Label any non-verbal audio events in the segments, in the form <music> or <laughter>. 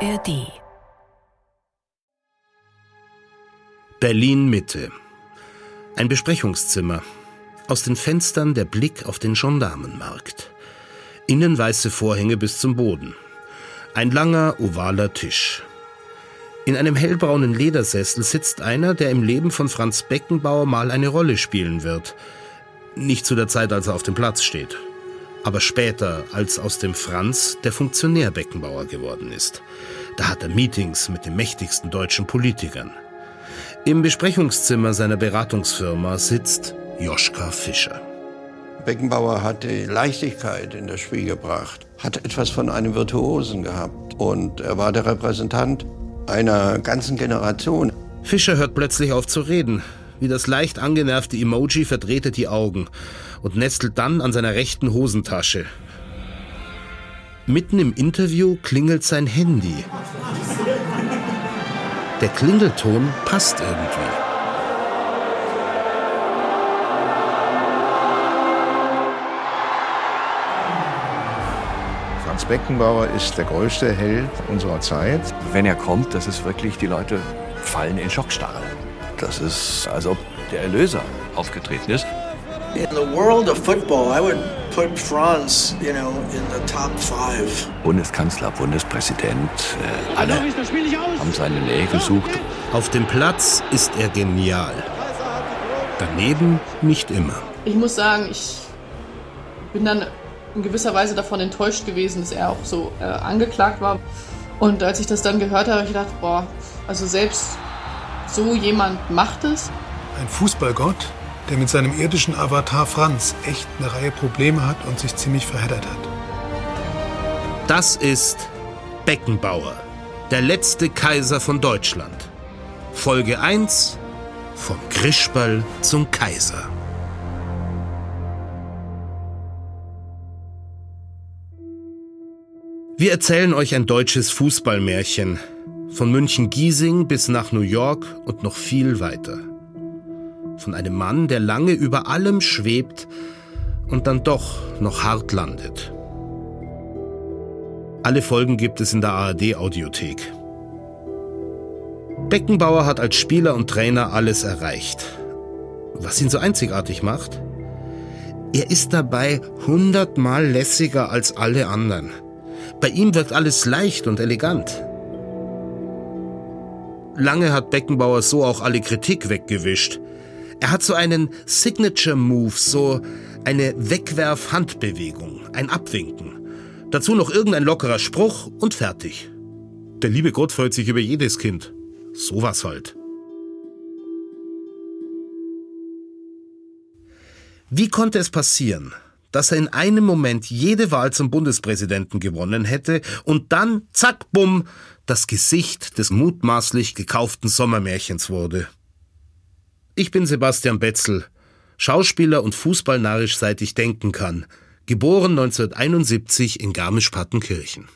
ARD Berlin Mitte. Ein Besprechungszimmer. Aus den Fenstern der Blick auf den Gendarmenmarkt. Innen weiße Vorhänge bis zum Boden. Ein langer, ovaler Tisch. In einem hellbraunen Ledersessel sitzt einer, der im Leben von Franz Beckenbauer mal eine Rolle spielen wird. Nicht zu der Zeit, als er auf dem Platz steht. Aber später, als aus dem Franz der Funktionär Beckenbauer geworden ist. Da hat er Meetings mit den mächtigsten deutschen Politikern. Im Besprechungszimmer seiner Beratungsfirma sitzt Joschka Fischer. Beckenbauer hat die Leichtigkeit in das Spiel gebracht, hat etwas von einem Virtuosen gehabt und er war der Repräsentant einer ganzen Generation. Fischer hört plötzlich auf zu reden. Wie das leicht angenervte Emoji verdreht er die Augen und nestelt dann an seiner rechten Hosentasche. Mitten im Interview klingelt sein Handy. Der Klingelton passt irgendwie. Franz Beckenbauer ist der größte Held unserer Zeit. Wenn er kommt, das ist wirklich, die Leute fallen in Schockstarre. Das ist, als ob der Erlöser aufgetreten ist. In the world of football, I would put Franz, you know, in the top five. Bundeskanzler, Bundespräsident, äh, alle haben seine Nähe gesucht. Auf dem Platz ist er genial. Daneben nicht immer. Ich muss sagen, ich bin dann in gewisser Weise davon enttäuscht gewesen, dass er auch so äh, angeklagt war. Und als ich das dann gehört habe, habe ich gedacht, boah, also selbst so jemand macht es. Ein Fußballgott, der mit seinem irdischen Avatar Franz echt eine Reihe Probleme hat und sich ziemlich verheddert hat. Das ist Beckenbauer, der letzte Kaiser von Deutschland. Folge 1 Vom Krischball zum Kaiser. Wir erzählen euch ein deutsches Fußballmärchen. Von München-Giesing bis nach New York und noch viel weiter. Von einem Mann, der lange über allem schwebt und dann doch noch hart landet. Alle Folgen gibt es in der ARD-Audiothek. Beckenbauer hat als Spieler und Trainer alles erreicht. Was ihn so einzigartig macht? Er ist dabei hundertmal lässiger als alle anderen. Bei ihm wirkt alles leicht und elegant. Lange hat Beckenbauer so auch alle Kritik weggewischt. Er hat so einen Signature Move, so eine Wegwerf-Handbewegung, ein Abwinken. Dazu noch irgendein lockerer Spruch und fertig. Der liebe Gott freut sich über jedes Kind. Sowas halt. Wie konnte es passieren, dass er in einem Moment jede Wahl zum Bundespräsidenten gewonnen hätte und dann, zack, bumm, das Gesicht des mutmaßlich gekauften Sommermärchens wurde? Ich bin Sebastian Betzel, Schauspieler und Fußballnarrisch seit ich denken kann, geboren 1971 in Garmisch-Partenkirchen.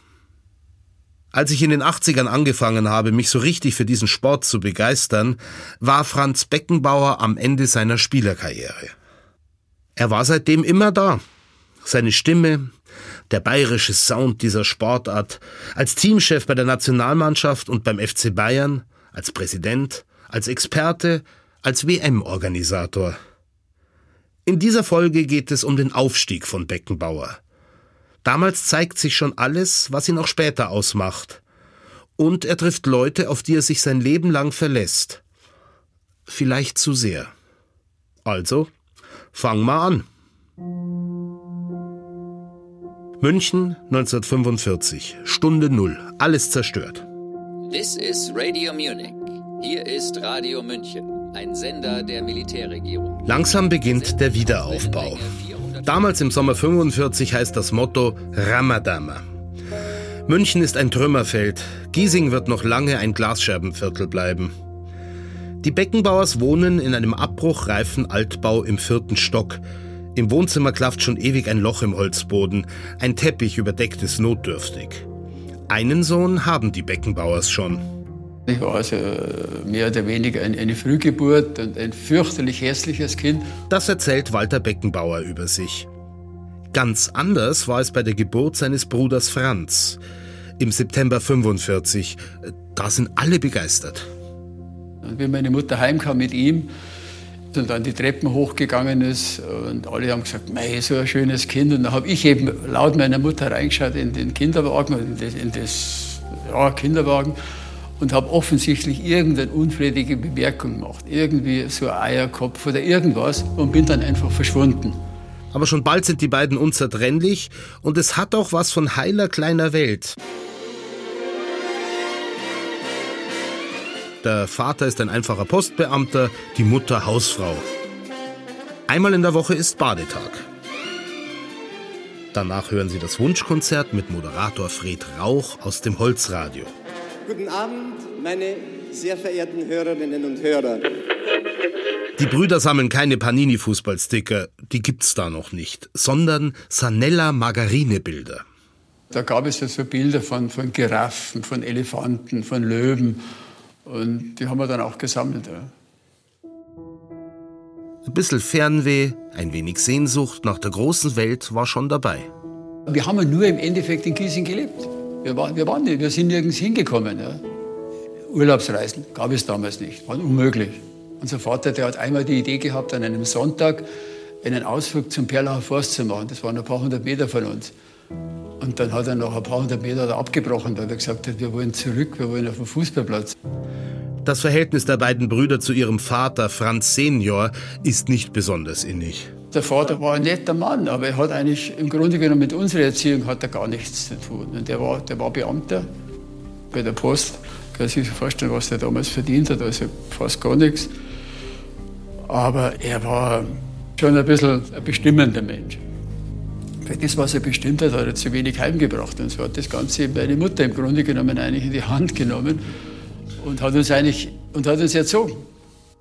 Als ich in den 80ern angefangen habe, mich so richtig für diesen Sport zu begeistern, war Franz Beckenbauer am Ende seiner Spielerkarriere. Er war seitdem immer da. Seine Stimme, der bayerische Sound dieser Sportart, als Teamchef bei der Nationalmannschaft und beim FC Bayern, als Präsident, als Experte, als WM-Organisator. In dieser Folge geht es um den Aufstieg von Beckenbauer. Damals zeigt sich schon alles, was ihn auch später ausmacht. Und er trifft Leute, auf die er sich sein Leben lang verlässt. Vielleicht zu sehr. Also, fang mal an. München 1945, Stunde Null, alles zerstört. This is Radio Munich. Hier ist Radio München, ein Sender der Militärregierung. Langsam beginnt der Wiederaufbau. Damals im Sommer 45 heißt das Motto Ramadama. München ist ein Trümmerfeld. Giesing wird noch lange ein Glasscherbenviertel bleiben. Die Beckenbauers wohnen in einem abbruchreifen Altbau im vierten Stock. Im Wohnzimmer klafft schon ewig ein Loch im Holzboden. Ein Teppich überdeckt es notdürftig. Einen Sohn haben die Beckenbauers schon. Ich war also mehr oder weniger eine Frühgeburt und ein fürchterlich hässliches Kind. Das erzählt Walter Beckenbauer über sich. Ganz anders war es bei der Geburt seines Bruders Franz. im September 45. Da sind alle begeistert. Und wie meine Mutter heimkam mit ihm und dann die Treppen hochgegangen ist und alle haben gesagt, mei, so ein schönes Kind. Und dann habe ich eben laut meiner Mutter reingeschaut in den Kinderwagen, in das, in das ja, Kinderwagen und habe offensichtlich irgendeine unflätige Bemerkung gemacht. Irgendwie so ein Eierkopf oder irgendwas und bin dann einfach verschwunden. Aber schon bald sind die beiden unzertrennlich und es hat auch was von heiler kleiner Welt. Der Vater ist ein einfacher Postbeamter, die Mutter Hausfrau. Einmal in der Woche ist Badetag. Danach hören Sie das Wunschkonzert mit Moderator Fred Rauch aus dem Holzradio. Guten Abend, meine sehr verehrten Hörerinnen und Hörer. Die Brüder sammeln keine Panini-Fußballsticker, die gibt's da noch nicht, sondern Sanella-Margarine-Bilder. Da gab es ja so Bilder von, von Giraffen, von Elefanten, von Löwen. Und die haben wir dann auch gesammelt. Ja. Ein bisschen Fernweh, ein wenig Sehnsucht nach der großen Welt war schon dabei. Wir haben ja nur im Endeffekt in Giesing gelebt. Wir, war, wir, waren nicht, wir sind nirgends hingekommen. Ja. Urlaubsreisen gab es damals nicht, war unmöglich. Unser Vater, der hat einmal die Idee gehabt, an einem Sonntag einen Ausflug zum Perlacher Forst zu machen. Das waren ein paar hundert Meter von uns. Und dann hat er noch ein paar hundert Meter abgebrochen, weil er gesagt hat, wir wollen zurück, wir wollen auf den Fußballplatz. Das Verhältnis der beiden Brüder zu ihrem Vater, Franz Senior, ist nicht besonders innig. Der Vater war ein netter Mann, aber er hat eigentlich im Grunde genommen mit unserer Erziehung hat er gar nichts zu tun. Und der war, der war Beamter bei der Post. Kann sich vorstellen, was er damals verdient hat, also fast gar nichts. Aber er war schon ein bisschen ein bestimmender Mensch. Das, was er bestimmt hat, hat er zu wenig heimgebracht. Und so hat das Ganze meine Mutter im Grunde genommen eigentlich in die Hand genommen und hat uns eigentlich und hat uns erzogen.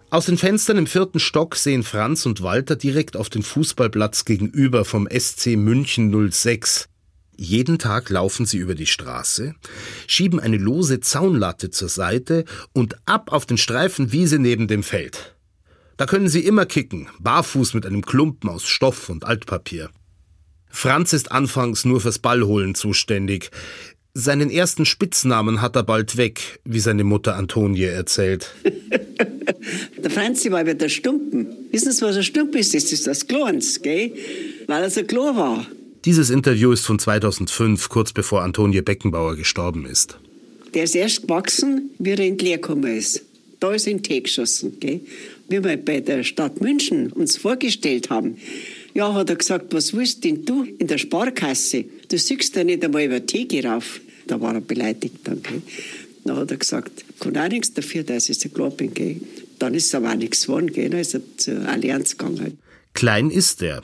Aus den Fenstern im vierten Stock sehen Franz und Walter direkt auf den Fußballplatz gegenüber vom SC München 06. Jeden Tag laufen sie über die Straße, schieben eine lose Zaunlatte zur Seite und ab auf den Streifen Wiese neben dem Feld. Da können sie immer kicken, barfuß mit einem Klumpen aus Stoff und Altpapier. Franz ist anfangs nur fürs Ballholen zuständig. Seinen ersten Spitznamen hat er bald weg, wie seine Mutter Antonie erzählt. <laughs> der Franzi war wie der Stumpen. Wissen Sie, was ein Stumpen ist? Das ist das Kleins, gell? Weil er so klar war. Dieses Interview ist von 2005, kurz bevor Antonie Beckenbauer gestorben ist. Der ist erst gewachsen, wie er in die Lehre gekommen ist. Da ist er in den Tee geschossen, gell? Wie wir bei der Stadt München uns vorgestellt haben, ja, hat er gesagt, was willst denn du in der Sparkasse? Du siehst ja nicht einmal über Tee rauf. Da war er beleidigt dann. Gell. Dann hat er gesagt, kann auch nichts dafür, dass ich so klar bin. Gell. Dann ist aber auch nichts geworden. Gell. Dann ist er zur Allianz gegangen. Klein ist er.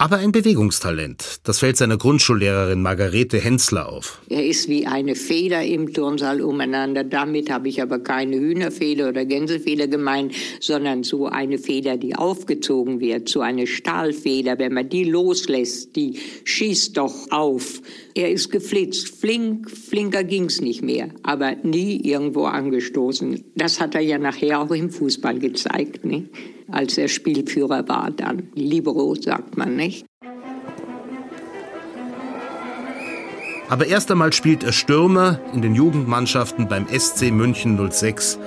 Aber ein Bewegungstalent. Das fällt seiner Grundschullehrerin Margarete Hensler auf. Er ist wie eine Feder im Turnsaal umeinander. Damit habe ich aber keine Hühnerfeder oder Gänsefeder gemeint, sondern so eine Feder, die aufgezogen wird, so eine Stahlfeder. Wenn man die loslässt, die schießt doch auf. Er ist geflitzt. Flink, flinker ging's nicht mehr, aber nie irgendwo angestoßen. Das hat er ja nachher auch im Fußball gezeigt. Ne? Als er Spielführer war dann. Libero sagt man nicht. Aber erst einmal spielt er Stürmer in den Jugendmannschaften beim SC München 06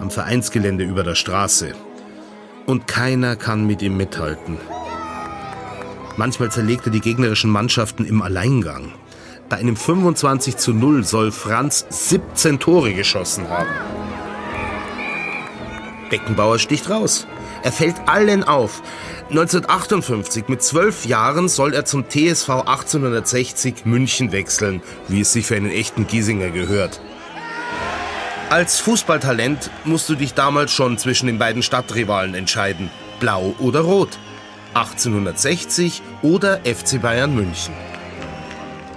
am Vereinsgelände über der Straße. Und keiner kann mit ihm mithalten. Manchmal zerlegt er die gegnerischen Mannschaften im Alleingang. Bei einem 25 zu 0 soll Franz 17 Tore geschossen haben. Beckenbauer sticht raus. Er fällt allen auf. 1958, mit zwölf Jahren, soll er zum TSV 1860 München wechseln, wie es sich für einen echten Giesinger gehört. Als Fußballtalent musst du dich damals schon zwischen den beiden Stadtrivalen entscheiden. Blau oder Rot. 1860 oder FC Bayern München.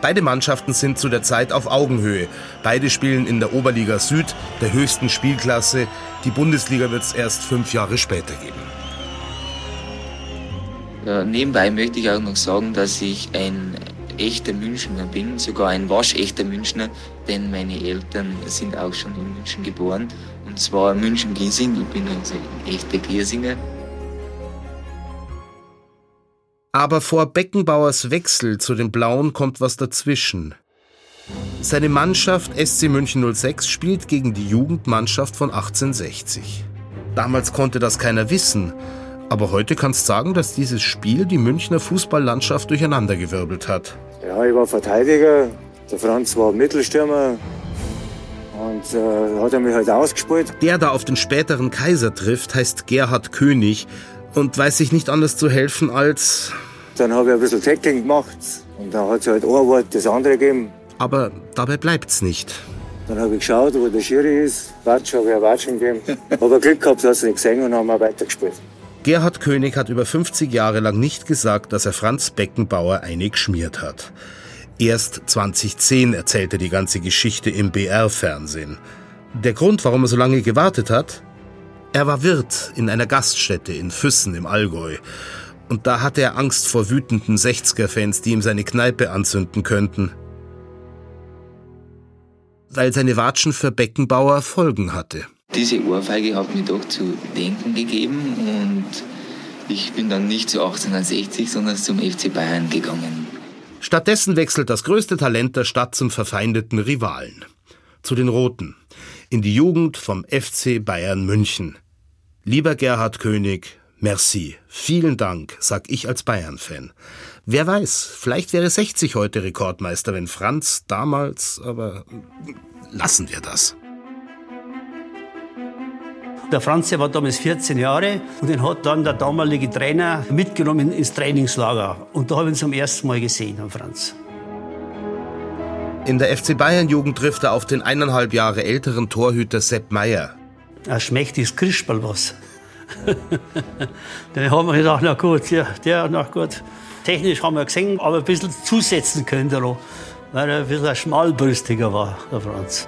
Beide Mannschaften sind zu der Zeit auf Augenhöhe. Beide spielen in der Oberliga Süd, der höchsten Spielklasse. Die Bundesliga wird es erst fünf Jahre später geben. Ja, nebenbei möchte ich auch noch sagen, dass ich ein echter Münchner bin, sogar ein waschechter Münchner, denn meine Eltern sind auch schon in München geboren. Und zwar München-Giesing, ich bin also ein echter Giesinger. Aber vor Beckenbauers Wechsel zu den Blauen kommt was dazwischen. Seine Mannschaft SC München 06 spielt gegen die Jugendmannschaft von 1860. Damals konnte das keiner wissen, aber heute kannst sagen, dass dieses Spiel die Münchner Fußballlandschaft durcheinandergewirbelt hat. Ja, ich war Verteidiger, der Franz war Mittelstürmer und äh, hat er mich halt ausgespielt. Der da auf den späteren Kaiser trifft, heißt Gerhard König und weiß sich nicht anders zu helfen als... Dann habe ich ein bisschen Tackling gemacht und dann hat es halt ein Wort das andere gegeben. Aber dabei bleibt's nicht. Dann habe ich geschaut, wo der Schiri ist. Watsch, habe ich ein Watschen gegeben. <laughs> Aber Glück gehabt, hat es nicht gesehen und haben wir weitergespielt. Gerhard König hat über 50 Jahre lang nicht gesagt, dass er Franz Beckenbauer einig geschmiert hat. Erst 2010 erzählte die ganze Geschichte im BR-Fernsehen. Der Grund, warum er so lange gewartet hat? Er war Wirt in einer Gaststätte in Füssen im Allgäu. Und da hatte er Angst vor wütenden 60er-Fans, die ihm seine Kneipe anzünden könnten. Weil seine Watschen für Beckenbauer Folgen hatte. Diese Ohrfeige hat mir doch zu denken gegeben und ich bin dann nicht zu 1860, sondern zum FC Bayern gegangen. Stattdessen wechselt das größte Talent der Stadt zum verfeindeten Rivalen. Zu den Roten. In die Jugend vom FC Bayern München. Lieber Gerhard König, merci. Vielen Dank, sag ich als Bayern-Fan. Wer weiß, vielleicht wäre 60 heute Rekordmeister, wenn Franz damals, aber lassen wir das. Der Franz war damals 14 Jahre und den hat dann der damalige Trainer mitgenommen ins Trainingslager. Und da habe ich ihn zum ersten Mal gesehen, den Franz. In der FC Bayern-Jugend trifft er auf den eineinhalb Jahre älteren Torhüter Sepp Meier. Er schmeckt das Krispel was. Dann haben wir gedacht, na gut, ja, der, na gut. Technisch haben wir gesehen, aber ein bisschen zusetzen könnte er noch, weil er ein bisschen schmalbrüstiger war, der Franz.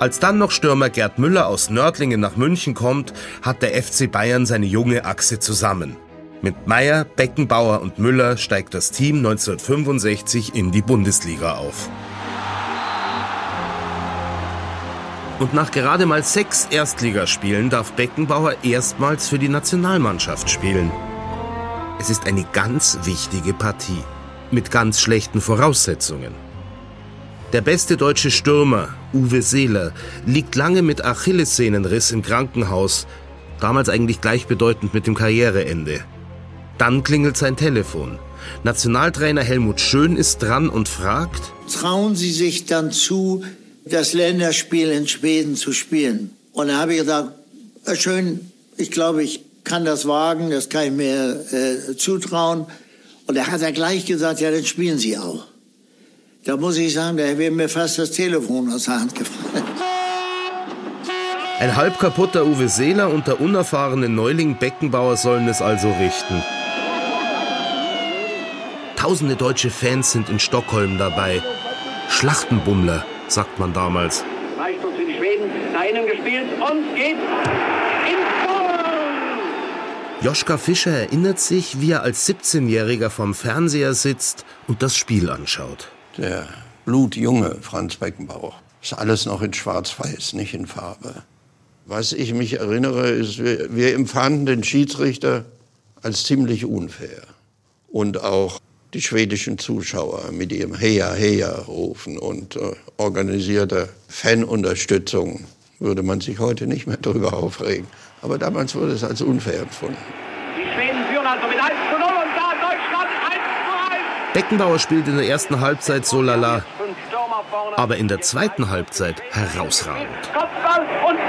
Als dann noch Stürmer Gerd Müller aus Nördlingen nach München kommt, hat der FC Bayern seine junge Achse zusammen. Mit Meier, Beckenbauer und Müller steigt das Team 1965 in die Bundesliga auf. Und nach gerade mal sechs Erstligaspielen darf Beckenbauer erstmals für die Nationalmannschaft spielen. Es ist eine ganz wichtige Partie. Mit ganz schlechten Voraussetzungen. Der beste deutsche Stürmer, Uwe Seeler, liegt lange mit Achillessehnenriss im Krankenhaus, damals eigentlich gleichbedeutend mit dem Karriereende. Dann klingelt sein Telefon. Nationaltrainer Helmut Schön ist dran und fragt: Trauen Sie sich dann zu, das Länderspiel in Schweden zu spielen? Und da habe ich gesagt: Schön, ich glaube, ich kann das wagen, das kann ich mir äh, zutrauen. Und er hat er gleich gesagt: Ja, dann spielen Sie auch. Da muss ich sagen, da wäre mir fast das Telefon aus der Hand gefallen. Ein halb kaputter Uwe Seeler und der unerfahrene Neuling Beckenbauer sollen es also richten. Tausende deutsche Fans sind in Stockholm dabei. Schlachtenbummler, sagt man damals. Reicht uns für die Schweden, da innen gespielt und geht ins Tor! Joschka Fischer erinnert sich, wie er als 17-Jähriger vorm Fernseher sitzt und das Spiel anschaut der blutjunge Franz Beckenbauer. Ist alles noch in Schwarz-Weiß, nicht in Farbe. Was ich mich erinnere, ist, wir, wir empfanden den Schiedsrichter als ziemlich unfair. Und auch die schwedischen Zuschauer mit ihrem Heya, Heya rufen und äh, organisierter Fanunterstützung würde man sich heute nicht mehr darüber aufregen. Aber damals wurde es als unfair empfunden. Die Schweden führen also mit 1 zu 0 und da Deutschland 1 zu 1. Beckenbauer spielt in der ersten Halbzeit so lala, aber in der zweiten Halbzeit herausragend. Kopfball und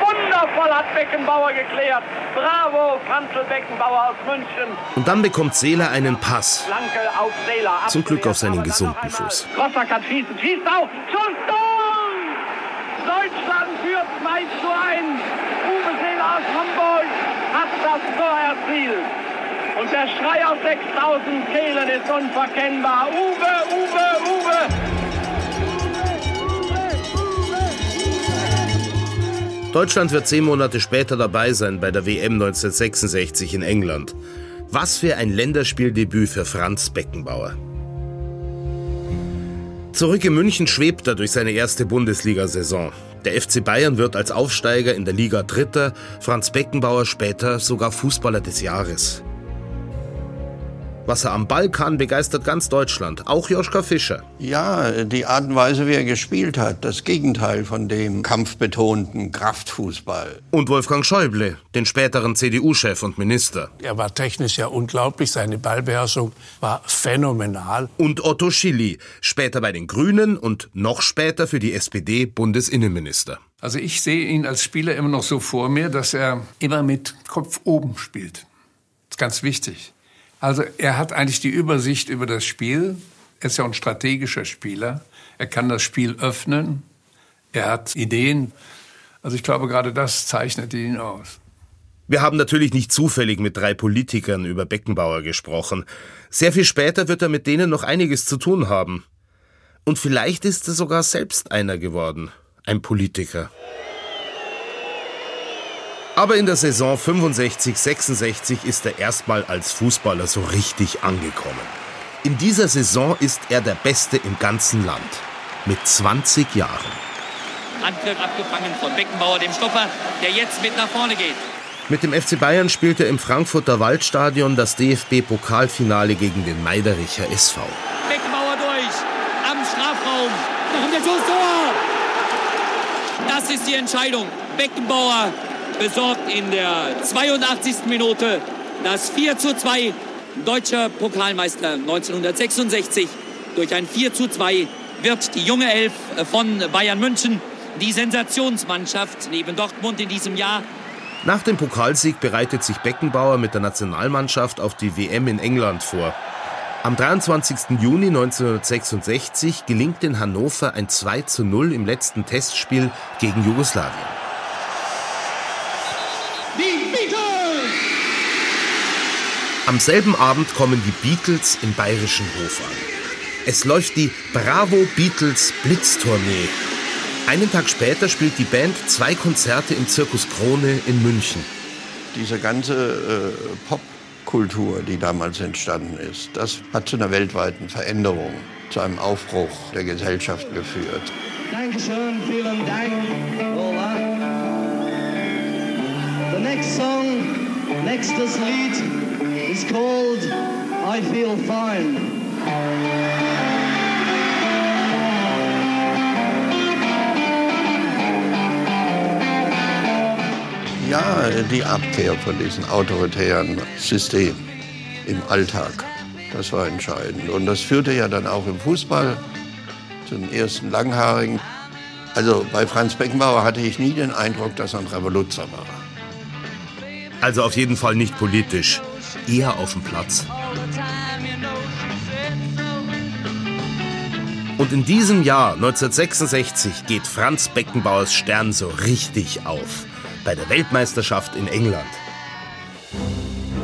wundervoll hat Beckenbauer geklärt. Bravo, Franzl Beckenbauer aus München. Und dann bekommt Seeler einen Pass. Flanke auf Seeler. Zum Glück auf seinen gesunden Fuß. Rossack kann schießen, schießt auch. Schuss, Tor! Deutschland führt 2 zu 1. Uwe Seeler aus Hamburg hat das Tor erzielt. Und der Schrei aus 6000 Kehlen ist unverkennbar. Uwe, Uwe, Uwe! Deutschland wird zehn Monate später dabei sein bei der WM 1966 in England. Was für ein Länderspieldebüt für Franz Beckenbauer. Zurück in München schwebt er durch seine erste Bundesliga-Saison. Der FC Bayern wird als Aufsteiger in der Liga Dritter, Franz Beckenbauer später sogar Fußballer des Jahres. Was er am Ball kann, begeistert ganz Deutschland, auch Joschka Fischer. Ja, die Art und Weise, wie er gespielt hat, das Gegenteil von dem kampfbetonten Kraftfußball. Und Wolfgang Schäuble, den späteren CDU-Chef und Minister. Er war technisch ja unglaublich, seine Ballbeherrschung war phänomenal. Und Otto Schilly, später bei den Grünen und noch später für die SPD Bundesinnenminister. Also ich sehe ihn als Spieler immer noch so vor mir, dass er immer mit Kopf oben spielt. Das ist ganz wichtig. Also er hat eigentlich die Übersicht über das Spiel. Er ist ja ein strategischer Spieler. Er kann das Spiel öffnen. Er hat Ideen. Also ich glaube, gerade das zeichnet ihn aus. Wir haben natürlich nicht zufällig mit drei Politikern über Beckenbauer gesprochen. Sehr viel später wird er mit denen noch einiges zu tun haben. Und vielleicht ist er sogar selbst einer geworden, ein Politiker. Aber in der Saison 65-66 ist er erstmal als Fußballer so richtig angekommen. In dieser Saison ist er der Beste im ganzen Land. Mit 20 Jahren. Angriff abgefangen von Beckenbauer, dem Stopper, der jetzt mit nach vorne geht. Mit dem FC Bayern spielt er im Frankfurter Waldstadion das DFB-Pokalfinale gegen den Meidericher SV. Beckenbauer durch, am Strafraum. Noch der Schuss, Tor! Das ist die Entscheidung. Beckenbauer besorgt in der 82. Minute das 4 zu 2. Deutscher Pokalmeister 1966. Durch ein 4 zu 2 wird die junge Elf von Bayern München die Sensationsmannschaft neben Dortmund in diesem Jahr. Nach dem Pokalsieg bereitet sich Beckenbauer mit der Nationalmannschaft auf die WM in England vor. Am 23. Juni 1966 gelingt in Hannover ein 2 zu 0 im letzten Testspiel gegen Jugoslawien. Am selben Abend kommen die Beatles im bayerischen Hof an. Es läuft die Bravo Beatles Blitztournee. Einen Tag später spielt die Band zwei Konzerte im Zirkus Krone in München. Diese ganze äh, Popkultur, die damals entstanden ist, das hat zu einer weltweiten Veränderung, zu einem Aufbruch der Gesellschaft geführt. Dankeschön, vielen Dank. Hola. The next song, nächstes Lied is called I Feel Fine. Ja, die Abkehr von diesem autoritären System im Alltag, das war entscheidend. Und das führte ja dann auch im Fußball zum ersten Langhaarigen. Also bei Franz Beckenbauer hatte ich nie den Eindruck, dass er ein Revoluzer war. Also auf jeden Fall nicht politisch, eher auf dem Platz. Und in diesem Jahr, 1966, geht Franz Beckenbauers Stern so richtig auf. Bei der Weltmeisterschaft in England.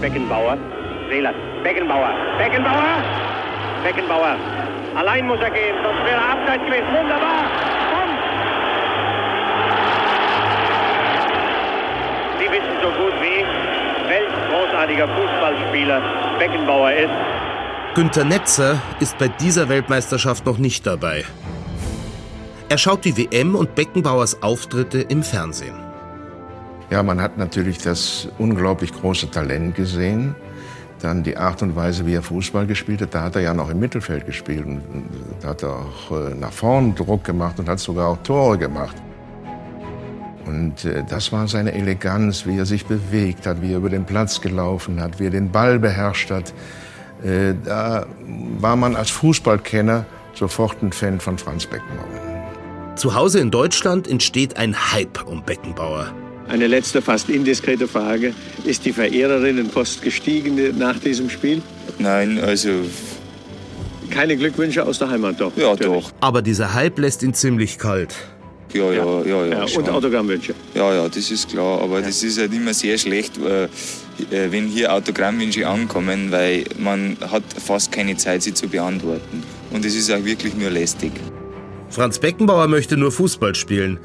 Beckenbauer, Seeland, Beckenbauer, Beckenbauer, Beckenbauer. Allein muss er gehen, sonst wäre er abseits gewesen. Wunderbar. Komm. Sie wissen so gut wie, welch großartiger Fußballspieler Beckenbauer ist. Günter Netzer ist bei dieser Weltmeisterschaft noch nicht dabei. Er schaut die WM und Beckenbauers Auftritte im Fernsehen. Ja, man hat natürlich das unglaublich große Talent gesehen. Dann die Art und Weise, wie er Fußball gespielt hat. Da hat er ja noch im Mittelfeld gespielt. Und da hat er auch äh, nach vorn Druck gemacht und hat sogar auch Tore gemacht. Und äh, das war seine Eleganz, wie er sich bewegt hat, wie er über den Platz gelaufen hat, wie er den Ball beherrscht hat. Äh, da war man als Fußballkenner sofort ein Fan von Franz Beckenbauer. Zu Hause in Deutschland entsteht ein Hype um Beckenbauer. Eine letzte, fast indiskrete Frage. Ist die Verehrerinnenpost gestiegen nach diesem Spiel? Nein, also. Keine Glückwünsche aus der Heimat, doch. Ja, doch. Aber dieser Hype lässt ihn ziemlich kalt. Ja, ja, ja. ja, ja und Autogrammwünsche. Ja, ja, das ist klar. Aber ja. das ist halt immer sehr schlecht, äh, wenn hier Autogrammwünsche ankommen, weil man hat fast keine Zeit, sie zu beantworten. Und es ist auch wirklich nur lästig. Franz Beckenbauer möchte nur Fußball spielen.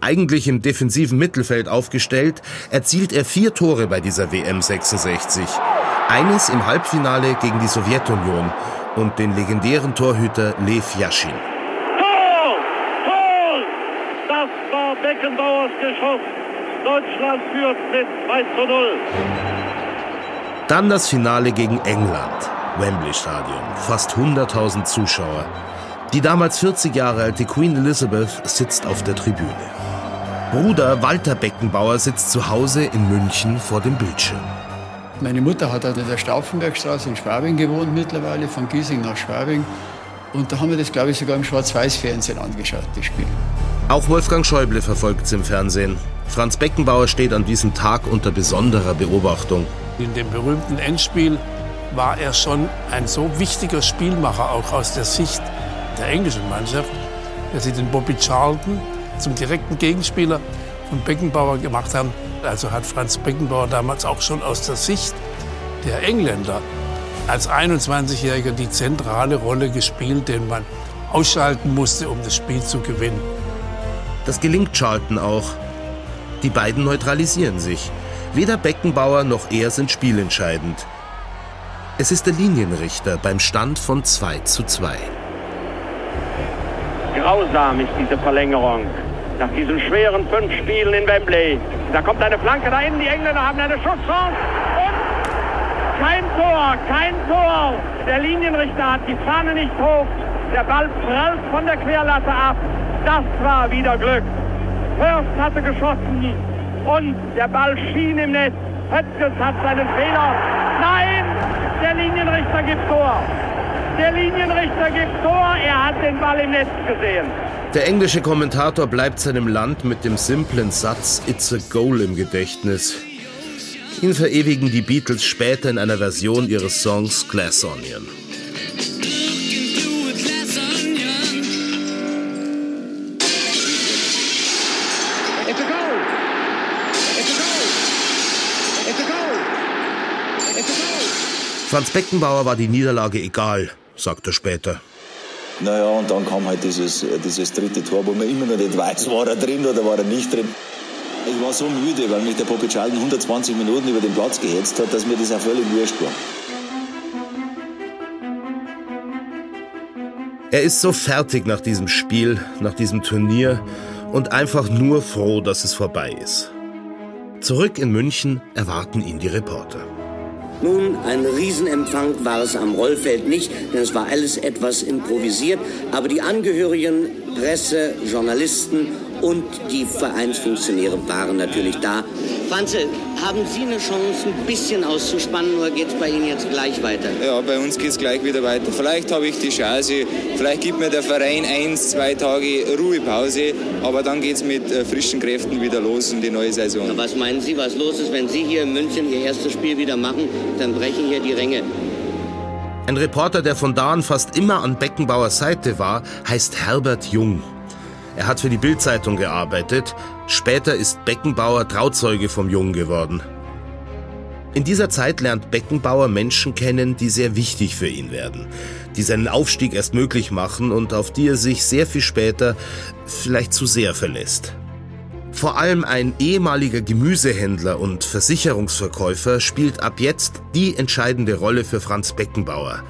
Eigentlich im defensiven Mittelfeld aufgestellt, erzielt er vier Tore bei dieser WM 66. Eines im Halbfinale gegen die Sowjetunion und den legendären Torhüter Lev Yashin. Tor! Tor! Das war Beckenbauers Geschoss. Deutschland führt mit 2 zu 0. Dann das Finale gegen England. Wembley Stadion, fast 100.000 Zuschauer. Die damals 40 Jahre alte Queen Elizabeth sitzt auf der Tribüne. Bruder Walter Beckenbauer sitzt zu Hause in München vor dem Bildschirm. Meine Mutter hat in der Stauffenbergstraße in Schwabing gewohnt mittlerweile, von Giesing nach Schwabing. Und da haben wir das, glaube ich, sogar im Schwarz-Weiß-Fernsehen angeschaut, das Spiel. Auch Wolfgang Schäuble verfolgt es im Fernsehen. Franz Beckenbauer steht an diesem Tag unter besonderer Beobachtung. In dem berühmten Endspiel war er schon ein so wichtiger Spielmacher, auch aus der Sicht der englischen Mannschaft, dass sie den Bobby Charlton zum direkten Gegenspieler von Beckenbauer gemacht haben. Also hat Franz Beckenbauer damals auch schon aus der Sicht der Engländer als 21-Jähriger die zentrale Rolle gespielt, den man ausschalten musste, um das Spiel zu gewinnen. Das gelingt Charlton auch. Die beiden neutralisieren sich. Weder Beckenbauer noch er sind spielentscheidend. Es ist der Linienrichter beim Stand von 2 zu 2. Grausam ist diese Verlängerung. Nach diesen schweren fünf Spielen in Wembley. Da kommt eine Flanke da innen. Die Engländer haben eine Schusschance. Und kein Tor, kein Tor. Der Linienrichter hat die Fahne nicht hoch. Der Ball prallt von der Querlatte ab. Das war wieder Glück. Hurst hatte geschossen und der Ball schien im Netz. Hötzges hat seinen Fehler. Nein, der Linienrichter gibt Tor. Der Linienrichter gibt Tor. Er hat den Ball im Netz gesehen. Der englische Kommentator bleibt seinem Land mit dem simplen Satz It's a Goal im Gedächtnis. Ihn verewigen die Beatles später in einer Version ihres Songs Glass Onion. Franz Beckenbauer war die Niederlage egal, sagt er später. Naja, und dann kam halt dieses, dieses dritte Tor, wo man immer noch nicht weiß, war er drin oder war er nicht drin. Ich war so müde, weil mich der Poppy Charlton 120 Minuten über den Platz gehetzt hat, dass mir das auch völlig wurscht war. Er ist so fertig nach diesem Spiel, nach diesem Turnier und einfach nur froh, dass es vorbei ist. Zurück in München erwarten ihn die Reporter. Nun, ein Riesenempfang war es am Rollfeld nicht, denn es war alles etwas improvisiert. Aber die Angehörigen, Presse, Journalisten und die Vereinsfunktionäre waren natürlich da. Franze, haben Sie eine Chance, ein bisschen auszuspannen oder geht es bei Ihnen jetzt gleich weiter? Ja, bei uns geht es gleich wieder weiter. Vielleicht habe ich die Chance, vielleicht gibt mir der Verein eins, zwei Tage Ruhepause, aber dann geht es mit äh, frischen Kräften wieder los in die neue Saison. Na, was meinen Sie, was los ist, wenn Sie hier in München Ihr erstes Spiel wieder machen? Dann brechen hier die Ränge. Ein Reporter, der von da an fast immer an Beckenbauers Seite war, heißt Herbert Jung. Er hat für die Bildzeitung gearbeitet. Später ist Beckenbauer Trauzeuge vom Jungen geworden. In dieser Zeit lernt Beckenbauer Menschen kennen, die sehr wichtig für ihn werden, die seinen Aufstieg erst möglich machen und auf die er sich sehr viel später vielleicht zu sehr verlässt. Vor allem ein ehemaliger Gemüsehändler und Versicherungsverkäufer spielt ab jetzt die entscheidende Rolle für Franz Beckenbauer.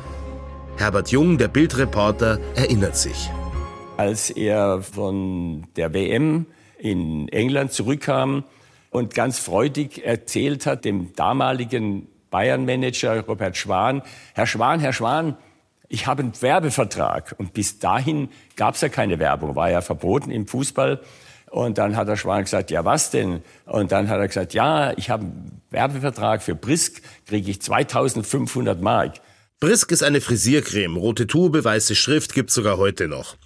Herbert Jung, der Bildreporter, erinnert sich als er von der WM in England zurückkam und ganz freudig erzählt hat dem damaligen Bayern-Manager Robert Schwan, Herr Schwan, Herr Schwan, ich habe einen Werbevertrag. Und bis dahin gab es ja keine Werbung, war ja verboten im Fußball. Und dann hat der Schwan gesagt, ja was denn? Und dann hat er gesagt, ja, ich habe einen Werbevertrag für Brisk, kriege ich 2500 Mark. Brisk ist eine Frisiercreme, rote Tube, weiße Schrift, gibt's sogar heute noch.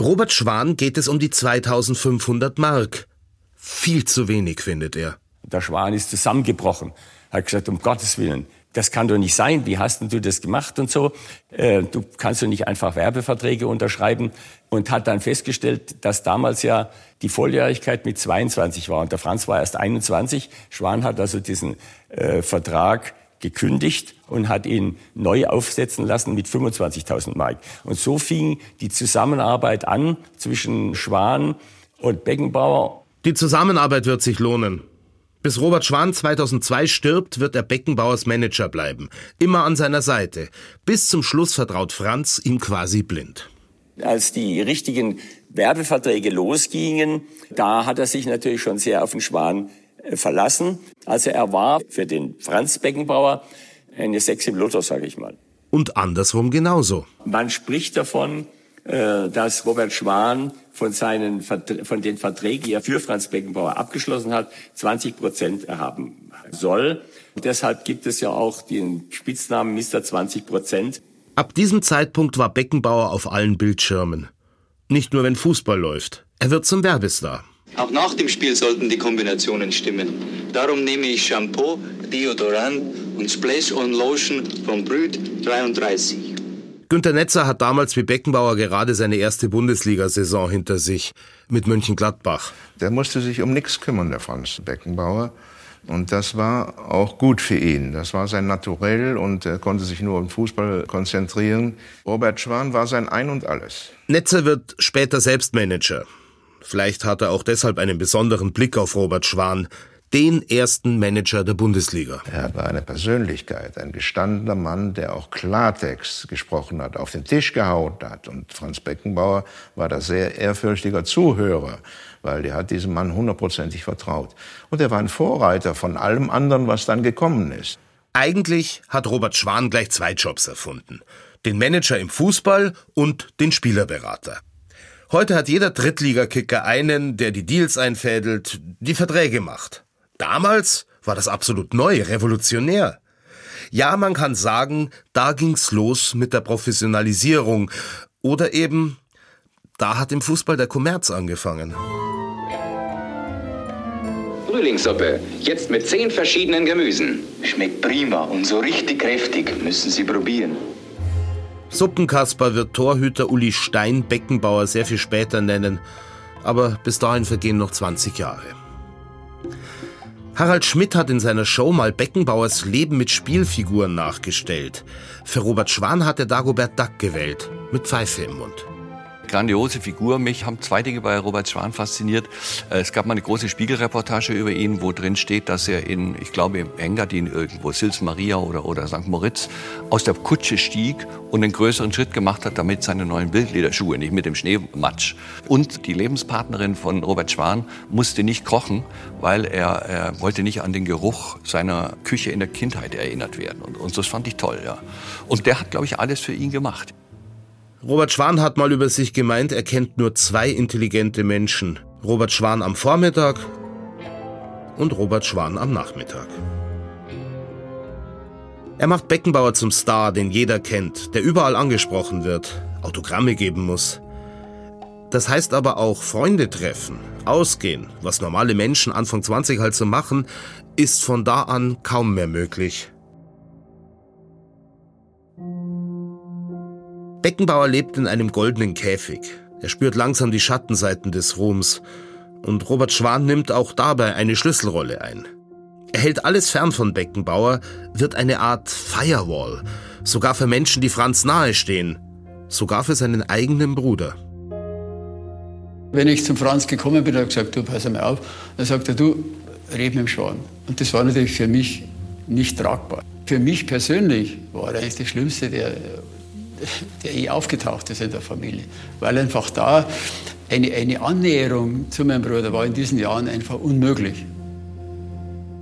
Robert Schwan geht es um die 2500 Mark. Viel zu wenig, findet er. Der Schwan ist zusammengebrochen. Hat gesagt, um Gottes Willen, das kann doch nicht sein. Wie hast denn du das gemacht und so? Äh, du kannst doch nicht einfach Werbeverträge unterschreiben. Und hat dann festgestellt, dass damals ja die Volljährigkeit mit 22 war. Und der Franz war erst 21. Schwan hat also diesen äh, Vertrag gekündigt und hat ihn neu aufsetzen lassen mit 25.000 Mark. Und so fing die Zusammenarbeit an zwischen Schwan und Beckenbauer. Die Zusammenarbeit wird sich lohnen. Bis Robert Schwan 2002 stirbt, wird er Beckenbauers Manager bleiben. Immer an seiner Seite. Bis zum Schluss vertraut Franz ihm quasi blind. Als die richtigen Werbeverträge losgingen, da hat er sich natürlich schon sehr auf den Schwan verlassen. Also er war für den Franz Beckenbauer eine Sechs im Lotto, sage ich mal. Und andersrum genauso. Man spricht davon, äh, dass Robert Schwan von, seinen, von den Verträgen, die er für Franz Beckenbauer abgeschlossen hat, 20 Prozent erhaben soll. Und deshalb gibt es ja auch den Spitznamen Mr. 20 Prozent. Ab diesem Zeitpunkt war Beckenbauer auf allen Bildschirmen. Nicht nur wenn Fußball läuft. Er wird zum Werbestar. Auch nach dem Spiel sollten die Kombinationen stimmen. Darum nehme ich Shampoo, Deodorant und Splash on Lotion von Brüt 33. Günter Netzer hat damals wie Beckenbauer gerade seine erste Bundesliga-Saison hinter sich mit Mönchengladbach. Der musste sich um nichts kümmern, der Franz Beckenbauer. Und das war auch gut für ihn. Das war sein Naturell und er konnte sich nur um Fußball konzentrieren. Robert Schwan war sein Ein und Alles. Netzer wird später selbst Manager. Vielleicht hat er auch deshalb einen besonderen Blick auf Robert Schwan, den ersten Manager der Bundesliga. Er war eine Persönlichkeit, ein gestandener Mann, der auch Klartext gesprochen hat, auf den Tisch gehauen hat. Und Franz Beckenbauer war da sehr ehrfürchtiger Zuhörer, weil er hat diesem Mann hundertprozentig vertraut. Und er war ein Vorreiter von allem anderen, was dann gekommen ist. Eigentlich hat Robert Schwan gleich zwei Jobs erfunden. Den Manager im Fußball und den Spielerberater. Heute hat jeder Drittligakicker einen, der die Deals einfädelt, die Verträge macht. Damals war das absolut neu, revolutionär. Ja, man kann sagen, da ging's los mit der Professionalisierung. Oder eben, da hat im Fußball der Kommerz angefangen. Frühlingssuppe, jetzt mit zehn verschiedenen Gemüsen. Schmeckt prima und so richtig kräftig, müssen Sie probieren. Suppenkasper wird Torhüter Uli Stein Beckenbauer sehr viel später nennen, aber bis dahin vergehen noch 20 Jahre. Harald Schmidt hat in seiner Show mal Beckenbauers Leben mit Spielfiguren nachgestellt. Für Robert Schwan hat er Dagobert Duck gewählt, mit Pfeife im Mund grandiose Figur. Mich haben zwei Dinge bei Robert Schwan fasziniert. Äh, es gab mal eine große Spiegelreportage über ihn, wo drin steht, dass er in, ich glaube, im Engadin irgendwo, Sils Maria oder, oder St. Moritz, aus der Kutsche stieg und einen größeren Schritt gemacht hat, damit seine neuen Bildlederschuhe, nicht mit dem Schneematsch. Und die Lebenspartnerin von Robert Schwan musste nicht kochen, weil er, er wollte nicht an den Geruch seiner Küche in der Kindheit erinnert werden. Und, und das fand ich toll, ja. Und der hat, glaube ich, alles für ihn gemacht. Robert Schwan hat mal über sich gemeint, er kennt nur zwei intelligente Menschen. Robert Schwan am Vormittag und Robert Schwan am Nachmittag. Er macht Beckenbauer zum Star, den jeder kennt, der überall angesprochen wird, Autogramme geben muss. Das heißt aber auch Freunde treffen, ausgehen, was normale Menschen Anfang 20 halt so machen, ist von da an kaum mehr möglich. Beckenbauer lebt in einem goldenen Käfig. Er spürt langsam die Schattenseiten des Ruhms. Und Robert Schwan nimmt auch dabei eine Schlüsselrolle ein. Er hält alles fern von Beckenbauer, wird eine Art Firewall, sogar für Menschen, die Franz nahestehen, sogar für seinen eigenen Bruder. Wenn ich zum Franz gekommen bin, hat er gesagt, du pass mal auf. Dann sagt er, du, red mit dem Schwan. Und das war natürlich für mich nicht tragbar. Für mich persönlich war er eigentlich das Schlimmste, der der eh aufgetaucht ist in der Familie. Weil einfach da eine, eine Annäherung zu meinem Bruder war in diesen Jahren einfach unmöglich.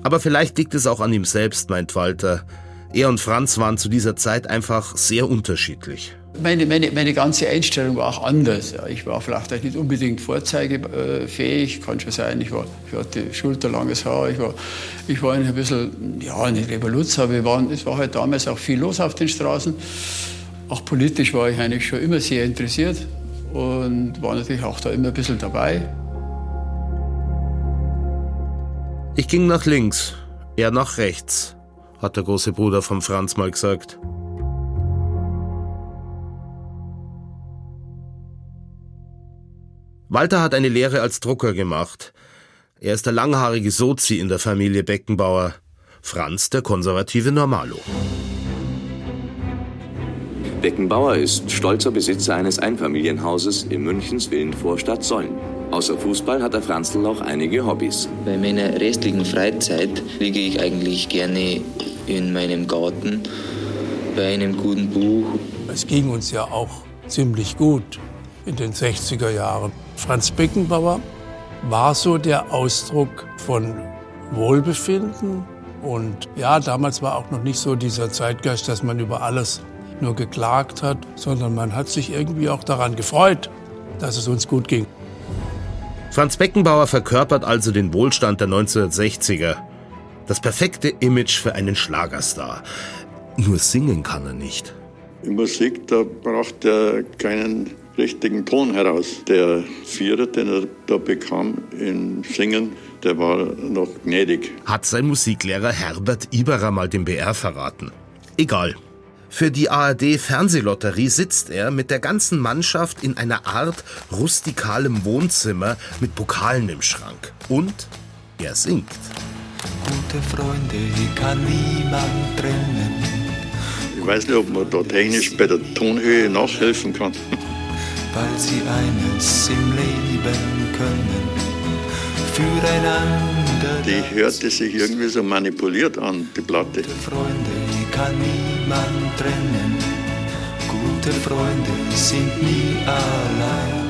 Aber vielleicht liegt es auch an ihm selbst, meint Walter. Er und Franz waren zu dieser Zeit einfach sehr unterschiedlich. Meine, meine, meine ganze Einstellung war auch anders. Ich war vielleicht nicht unbedingt vorzeigefähig, kann schon sein. Ich, war, ich hatte schulterlanges Haar, ich war, ich war ein bisschen, ja, eine Revolution, aber waren, es war halt damals auch viel los auf den Straßen. Auch politisch war ich eigentlich schon immer sehr interessiert und war natürlich auch da immer ein bisschen dabei. Ich ging nach links, er nach rechts, hat der große Bruder von Franz mal gesagt. Walter hat eine Lehre als Drucker gemacht. Er ist der langhaarige Sozi in der Familie Beckenbauer. Franz der konservative Normalo. Beckenbauer ist stolzer Besitzer eines Einfamilienhauses in Münchens Villenvorstadt Solln. Außer Fußball hat der Franzl auch einige Hobbys. Bei meiner restlichen Freizeit liege ich eigentlich gerne in meinem Garten bei einem guten Buch. Es ging uns ja auch ziemlich gut in den 60er Jahren. Franz Beckenbauer war so der Ausdruck von Wohlbefinden. Und ja, damals war auch noch nicht so dieser Zeitgeist, dass man über alles nur geklagt hat, sondern man hat sich irgendwie auch daran gefreut, dass es uns gut ging. Franz Beckenbauer verkörpert also den Wohlstand der 1960er. Das perfekte Image für einen Schlagerstar. Nur singen kann er nicht. In Musik, da braucht er keinen richtigen Ton heraus. Der Vierer, den er da bekam im Singen, der war noch gnädig. Hat sein Musiklehrer Herbert Iberer mal dem BR verraten. Egal. Für die ARD-Fernsehlotterie sitzt er mit der ganzen Mannschaft in einer Art rustikalem Wohnzimmer mit Pokalen im Schrank. Und er singt. Gute Freunde kann niemand trennen. Ich weiß nicht, ob man da technisch bei der Tonhöhe nachhelfen kann. <laughs> Weil sie eines im Leben können. Füreinander. Die hörte sich irgendwie so manipuliert an, die Platte. Freunde kann niemand trennen. Gute Freunde sind nie allein.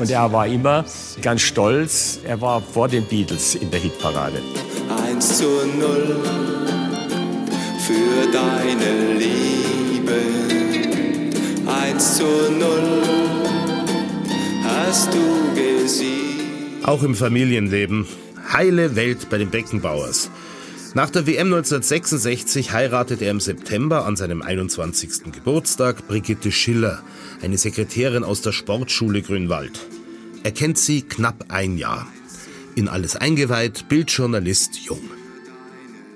Und er war immer ganz stolz. Er war vor den Beatles in der Hitparade. 1 zu 0 für deine Liebe. 1 zu 0 hast du gesiegt. Auch im Familienleben. Heile Welt bei den Beckenbauers. Nach der WM 1966 heiratet er im September an seinem 21. Geburtstag Brigitte Schiller, eine Sekretärin aus der Sportschule Grünwald. Er kennt sie knapp ein Jahr. In alles eingeweiht, Bildjournalist jung.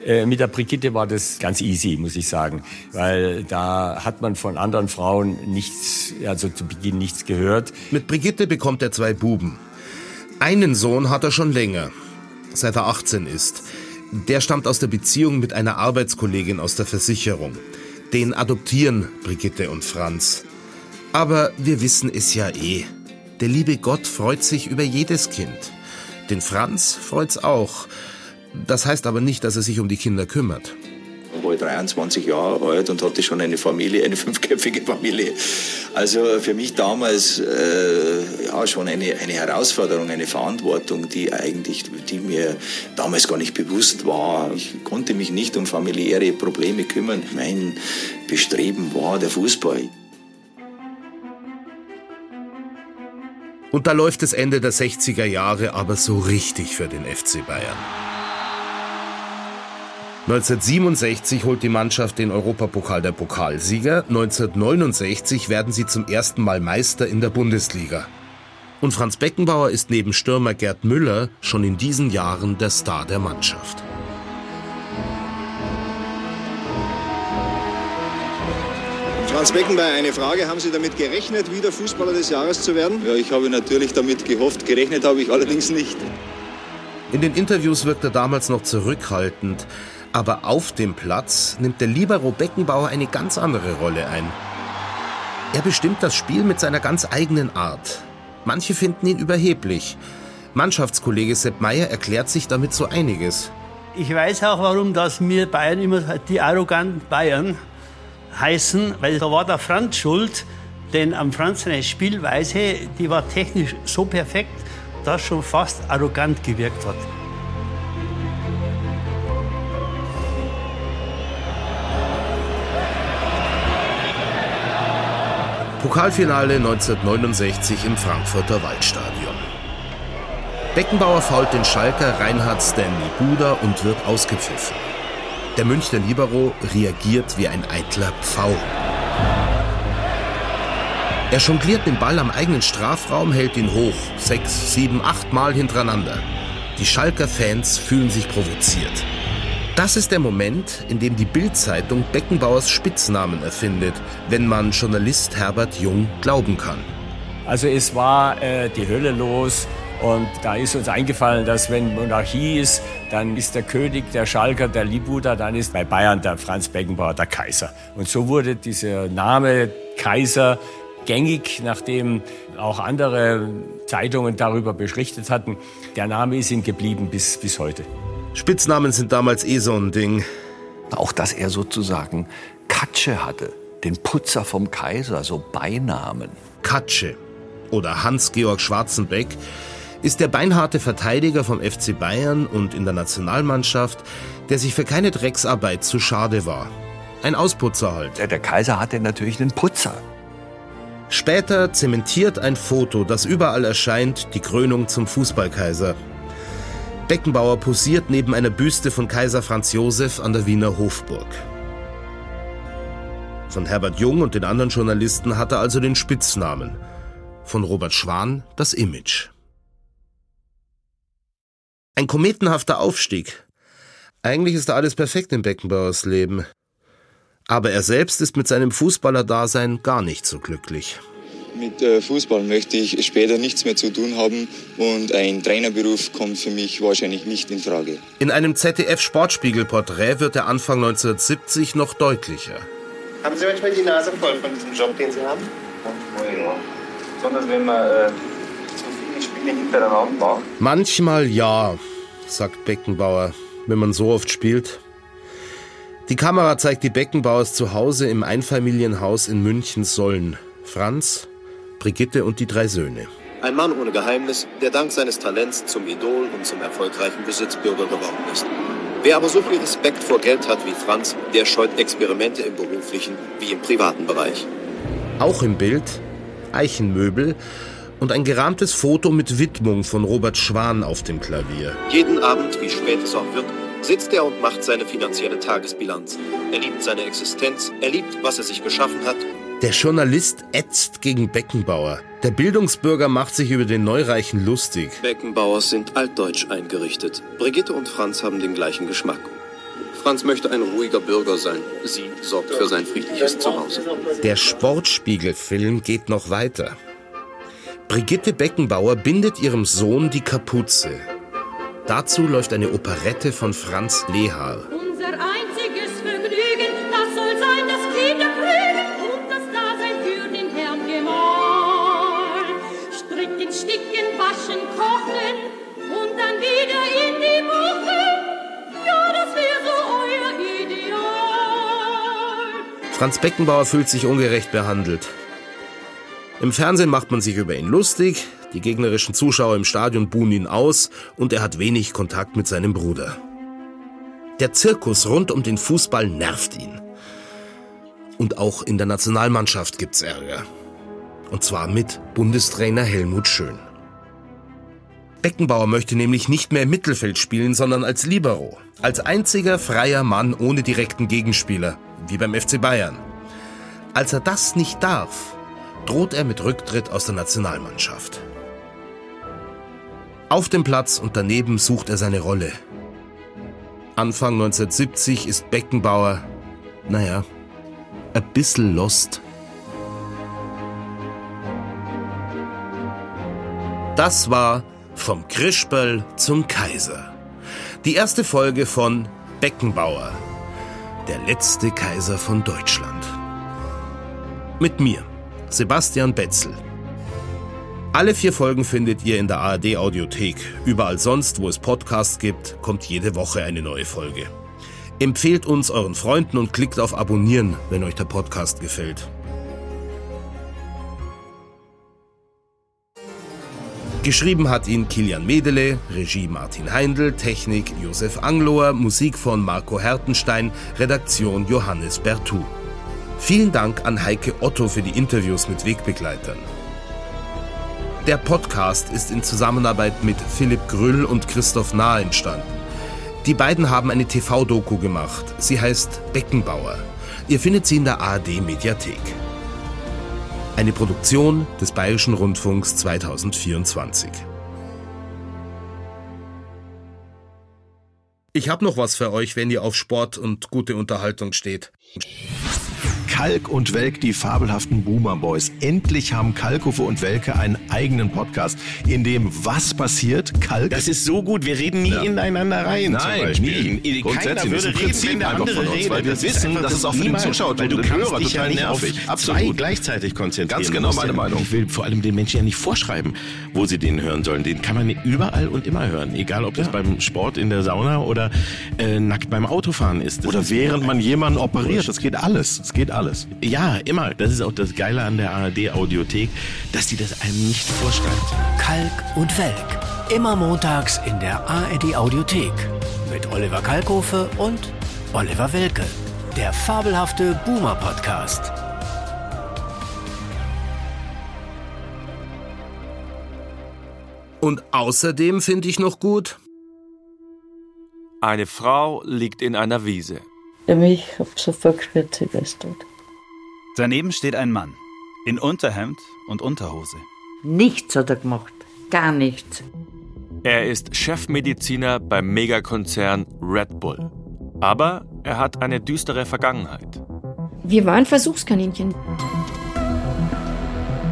Äh, mit der Brigitte war das ganz easy, muss ich sagen, weil da hat man von anderen Frauen nichts, also zu Beginn nichts gehört. Mit Brigitte bekommt er zwei Buben. Einen Sohn hat er schon länger, seit er 18 ist. Der stammt aus der Beziehung mit einer Arbeitskollegin aus der Versicherung. Den adoptieren Brigitte und Franz. Aber wir wissen es ja eh. Der liebe Gott freut sich über jedes Kind. Den Franz freut's auch. Das heißt aber nicht, dass er sich um die Kinder kümmert. War 23 Jahre alt und hatte schon eine Familie, eine <laughs> fünfköpfige Familie. Also für mich damals äh, ja schon eine, eine Herausforderung, eine Verantwortung, die eigentlich, die mir damals gar nicht bewusst war. Ich konnte mich nicht um familiäre Probleme kümmern. Mein Bestreben war der Fußball. Und da läuft es Ende der 60er Jahre aber so richtig für den FC Bayern. 1967 holt die Mannschaft den Europapokal der Pokalsieger, 1969 werden sie zum ersten Mal Meister in der Bundesliga. Und Franz Beckenbauer ist neben Stürmer Gerd Müller schon in diesen Jahren der Star der Mannschaft. Franz Beckenbauer, eine Frage. Haben Sie damit gerechnet, wieder Fußballer des Jahres zu werden? Ja, ich habe natürlich damit gehofft. Gerechnet habe ich allerdings nicht. In den Interviews wirkt er damals noch zurückhaltend, aber auf dem Platz nimmt der Libero Beckenbauer eine ganz andere Rolle ein. Er bestimmt das Spiel mit seiner ganz eigenen Art. Manche finden ihn überheblich. Mannschaftskollege Sepp Meier erklärt sich damit so einiges. Ich weiß auch, warum das mir Bayern immer die arroganten Bayern heißen, weil da war der Franz schuld, denn am Franz seine Spielweise, die war technisch so perfekt, dass schon fast arrogant gewirkt hat. Pokalfinale 1969 im Frankfurter Waldstadion. Beckenbauer fault den Schalker Reinhard Stanley Buda und wird ausgepfiffen. Der Münchner Libero reagiert wie ein eitler Pfau. Er jongliert den Ball am eigenen Strafraum, hält ihn hoch. Sechs, sieben, acht Mal hintereinander. Die Schalker Fans fühlen sich provoziert. Das ist der Moment, in dem die Bild-Zeitung Beckenbauers Spitznamen erfindet, wenn man Journalist Herbert Jung glauben kann. Also es war äh, die Hölle los und da ist uns eingefallen, dass wenn Monarchie ist, dann ist der König der Schalker der Libuda, dann ist bei Bayern der Franz Beckenbauer der Kaiser. Und so wurde dieser Name Kaiser gängig, nachdem auch andere Zeitungen darüber berichtet hatten. Der Name ist ihm geblieben bis, bis heute. Spitznamen sind damals eh so ein Ding. Auch dass er sozusagen Katsche hatte, den Putzer vom Kaiser, so Beinamen. Katsche oder Hans-Georg Schwarzenbeck ist der beinharte Verteidiger vom FC Bayern und in der Nationalmannschaft, der sich für keine Drecksarbeit zu schade war. Ein Ausputzer halt. Der, der Kaiser hatte natürlich einen Putzer. Später zementiert ein Foto, das überall erscheint, die Krönung zum Fußballkaiser. Beckenbauer posiert neben einer Büste von Kaiser Franz Josef an der Wiener Hofburg. Von Herbert Jung und den anderen Journalisten hat er also den Spitznamen. Von Robert Schwan das Image. Ein kometenhafter Aufstieg. Eigentlich ist da alles perfekt in Beckenbauers Leben. Aber er selbst ist mit seinem Fußballerdasein gar nicht so glücklich. Mit äh, Fußball möchte ich später nichts mehr zu tun haben und ein Trainerberuf kommt für mich wahrscheinlich nicht in Frage. In einem ZDF-Sportspiegel-Porträt wird der Anfang 1970 noch deutlicher. Haben Sie manchmal die Nase voll von diesem Job, den Sie haben? Oh ja. Besonders wenn man äh, zu viele Spiele hintereinander macht. Manchmal ja, sagt Beckenbauer, wenn man so oft spielt. Die Kamera zeigt die Beckenbauers zu Hause im Einfamilienhaus in München-Sollen. Franz, Brigitte und die drei Söhne. Ein Mann ohne Geheimnis, der dank seines Talents zum Idol und zum erfolgreichen Besitzbürger geworden ist. Wer aber so viel Respekt vor Geld hat wie Franz, der scheut Experimente im beruflichen wie im privaten Bereich. Auch im Bild Eichenmöbel und ein gerahmtes Foto mit Widmung von Robert Schwan auf dem Klavier. Jeden Abend, wie spät es auch wird, sitzt er und macht seine finanzielle Tagesbilanz. Er liebt seine Existenz, er liebt, was er sich geschaffen hat. Der Journalist ätzt gegen Beckenbauer. Der Bildungsbürger macht sich über den Neureichen lustig. Beckenbauers sind altdeutsch eingerichtet. Brigitte und Franz haben den gleichen Geschmack. Franz möchte ein ruhiger Bürger sein. Sie sorgt für sein friedliches Zuhause. Der Sportspiegelfilm geht noch weiter. Brigitte Beckenbauer bindet ihrem Sohn die Kapuze. Dazu läuft eine Operette von Franz Lehar. Franz Beckenbauer fühlt sich ungerecht behandelt. Im Fernsehen macht man sich über ihn lustig, die gegnerischen Zuschauer im Stadion buhen ihn aus und er hat wenig Kontakt mit seinem Bruder. Der Zirkus rund um den Fußball nervt ihn. Und auch in der Nationalmannschaft gibt's Ärger. Und zwar mit Bundestrainer Helmut Schön. Beckenbauer möchte nämlich nicht mehr im Mittelfeld spielen, sondern als Libero. Als einziger freier Mann ohne direkten Gegenspieler, wie beim FC Bayern. Als er das nicht darf, droht er mit Rücktritt aus der Nationalmannschaft. Auf dem Platz und daneben sucht er seine Rolle. Anfang 1970 ist Beckenbauer, naja, ein bisschen lost. Das war Vom Krischböll zum Kaiser. Die erste Folge von Beckenbauer, der letzte Kaiser von Deutschland. Mit mir, Sebastian Betzel. Alle vier Folgen findet ihr in der ARD Audiothek. Überall sonst, wo es Podcasts gibt, kommt jede Woche eine neue Folge. Empfehlt uns euren Freunden und klickt auf Abonnieren, wenn euch der Podcast gefällt. Geschrieben hat ihn Kilian Medele, Regie Martin Heindl, Technik Josef Angloer, Musik von Marco Hertenstein, Redaktion Johannes Bertou. Vielen Dank an Heike Otto für die Interviews mit Wegbegleitern. Der Podcast ist in Zusammenarbeit mit Philipp Grüll und Christoph Nahe entstanden. Die beiden haben eine TV-Doku gemacht. Sie heißt Beckenbauer. Ihr findet sie in der ARD Mediathek. Eine Produktion des Bayerischen Rundfunks 2024. Ich habe noch was für euch, wenn ihr auf Sport und gute Unterhaltung steht. Kalk und Welk, die fabelhaften Boomer Boys. Endlich haben Kalkofe und Welke einen eigenen Podcast, in dem was passiert? Kalk. Das ist so gut, wir reden nie ja. ineinander rein. Nein, nie. Keiner würde reden, wenn der andere uns, redet. Weil wir wissen, dass es auch für den Zuschauer weil du den Hörer dich total ja nervig. Auf Absolut. zwei gleichzeitig konzentrieren. Ganz genau meine Meinung. Ich will vor allem den Menschen ja nicht vorschreiben, wo sie den hören sollen. Den kann man überall und immer hören. Egal, ob das ja. beim Sport in der Sauna oder äh, nackt beim Autofahren ist. Das oder ist während man jemanden operiert. Das geht alles. Das geht alles. Ja, immer. Das ist auch das Geile an der ARD Audiothek, dass die das einem nicht vorschreibt. Kalk und Welk. Immer montags in der ARD Audiothek. Mit Oliver Kalkofe und Oliver Welke. der fabelhafte Boomer Podcast. Und außerdem finde ich noch gut. Eine Frau liegt in einer Wiese. Ja, mich hab sofort gespürt, sie ist tot. Daneben steht ein Mann. In Unterhemd und Unterhose. Nichts hat er gemacht. Gar nichts. Er ist Chefmediziner beim Megakonzern Red Bull. Aber er hat eine düstere Vergangenheit. Wir waren Versuchskaninchen.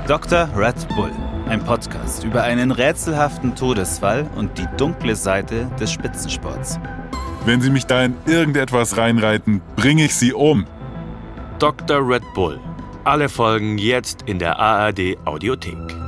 Dr. Red Bull, ein Podcast über einen rätselhaften Todesfall und die dunkle Seite des Spitzensports. Wenn Sie mich da in irgendetwas reinreiten, bringe ich Sie um. Dr. Red Bull. Alle Folgen jetzt in der ARD Audiothek.